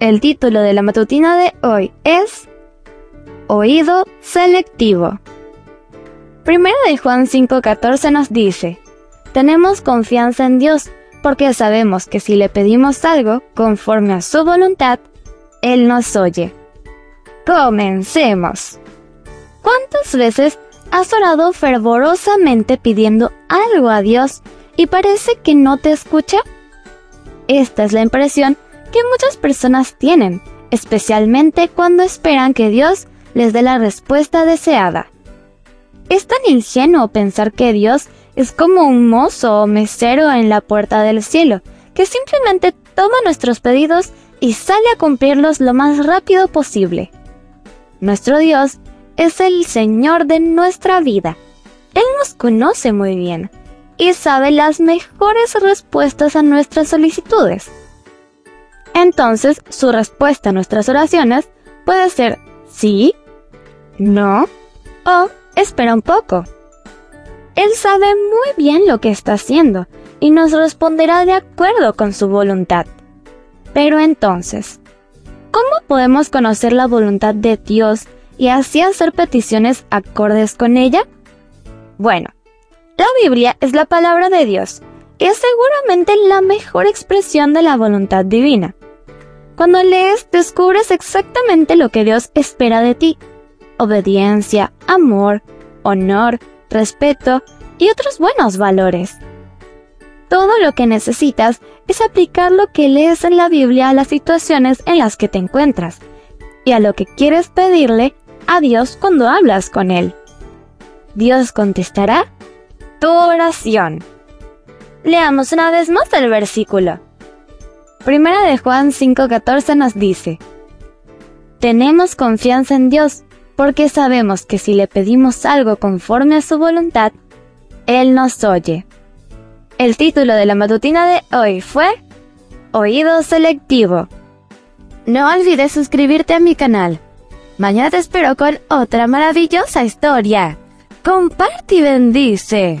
El título de la matutina de hoy es Oído selectivo. Primera de Juan 5:14 nos dice, Tenemos confianza en Dios porque sabemos que si le pedimos algo conforme a su voluntad, Él nos oye. Comencemos. ¿Cuántas veces has orado fervorosamente pidiendo algo a Dios y parece que no te escucha? Esta es la impresión que muchas personas tienen, especialmente cuando esperan que Dios les dé la respuesta deseada. Es tan ingenuo pensar que Dios es como un mozo o mesero en la puerta del cielo, que simplemente toma nuestros pedidos y sale a cumplirlos lo más rápido posible. Nuestro Dios es el Señor de nuestra vida. Él nos conoce muy bien y sabe las mejores respuestas a nuestras solicitudes. Entonces, su respuesta a nuestras oraciones puede ser sí, no o espera un poco. Él sabe muy bien lo que está haciendo y nos responderá de acuerdo con su voluntad. Pero entonces, ¿cómo podemos conocer la voluntad de Dios y así hacer peticiones acordes con ella? Bueno, la Biblia es la palabra de Dios y es seguramente la mejor expresión de la voluntad divina. Cuando lees, descubres exactamente lo que Dios espera de ti. Obediencia, amor, honor, respeto y otros buenos valores. Todo lo que necesitas es aplicar lo que lees en la Biblia a las situaciones en las que te encuentras y a lo que quieres pedirle a Dios cuando hablas con Él. Dios contestará tu oración. Leamos una vez más el versículo. Primera de Juan 5:14 nos dice, Tenemos confianza en Dios porque sabemos que si le pedimos algo conforme a su voluntad, Él nos oye. El título de la matutina de hoy fue Oído Selectivo. No olvides suscribirte a mi canal. Mañana te espero con otra maravillosa historia. Comparte y bendice.